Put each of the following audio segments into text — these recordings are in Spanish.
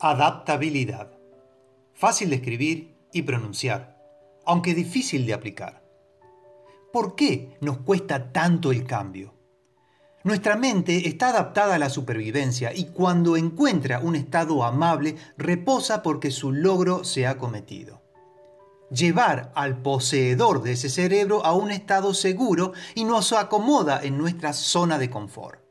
Adaptabilidad. Fácil de escribir y pronunciar, aunque difícil de aplicar. ¿Por qué nos cuesta tanto el cambio? Nuestra mente está adaptada a la supervivencia y cuando encuentra un estado amable reposa porque su logro se ha cometido. Llevar al poseedor de ese cerebro a un estado seguro y nos acomoda en nuestra zona de confort.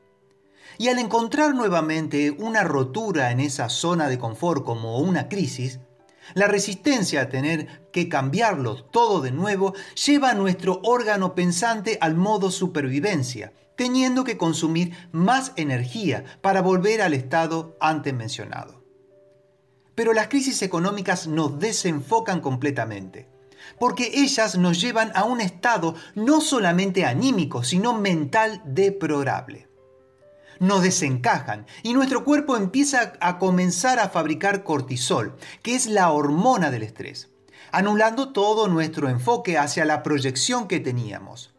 Y al encontrar nuevamente una rotura en esa zona de confort como una crisis, la resistencia a tener que cambiarlo todo de nuevo lleva a nuestro órgano pensante al modo supervivencia, teniendo que consumir más energía para volver al estado antes mencionado. Pero las crisis económicas nos desenfocan completamente, porque ellas nos llevan a un estado no solamente anímico, sino mental deplorable nos desencajan y nuestro cuerpo empieza a comenzar a fabricar cortisol, que es la hormona del estrés, anulando todo nuestro enfoque hacia la proyección que teníamos.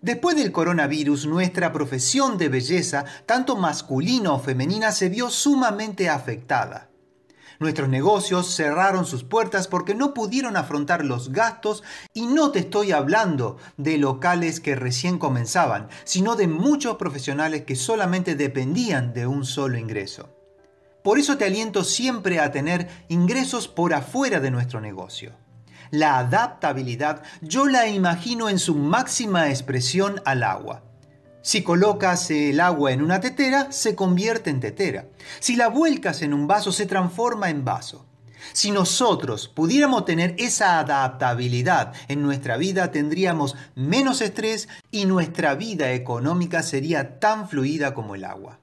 Después del coronavirus, nuestra profesión de belleza, tanto masculina o femenina, se vio sumamente afectada. Nuestros negocios cerraron sus puertas porque no pudieron afrontar los gastos y no te estoy hablando de locales que recién comenzaban, sino de muchos profesionales que solamente dependían de un solo ingreso. Por eso te aliento siempre a tener ingresos por afuera de nuestro negocio. La adaptabilidad yo la imagino en su máxima expresión al agua. Si colocas el agua en una tetera, se convierte en tetera. Si la vuelcas en un vaso, se transforma en vaso. Si nosotros pudiéramos tener esa adaptabilidad en nuestra vida, tendríamos menos estrés y nuestra vida económica sería tan fluida como el agua.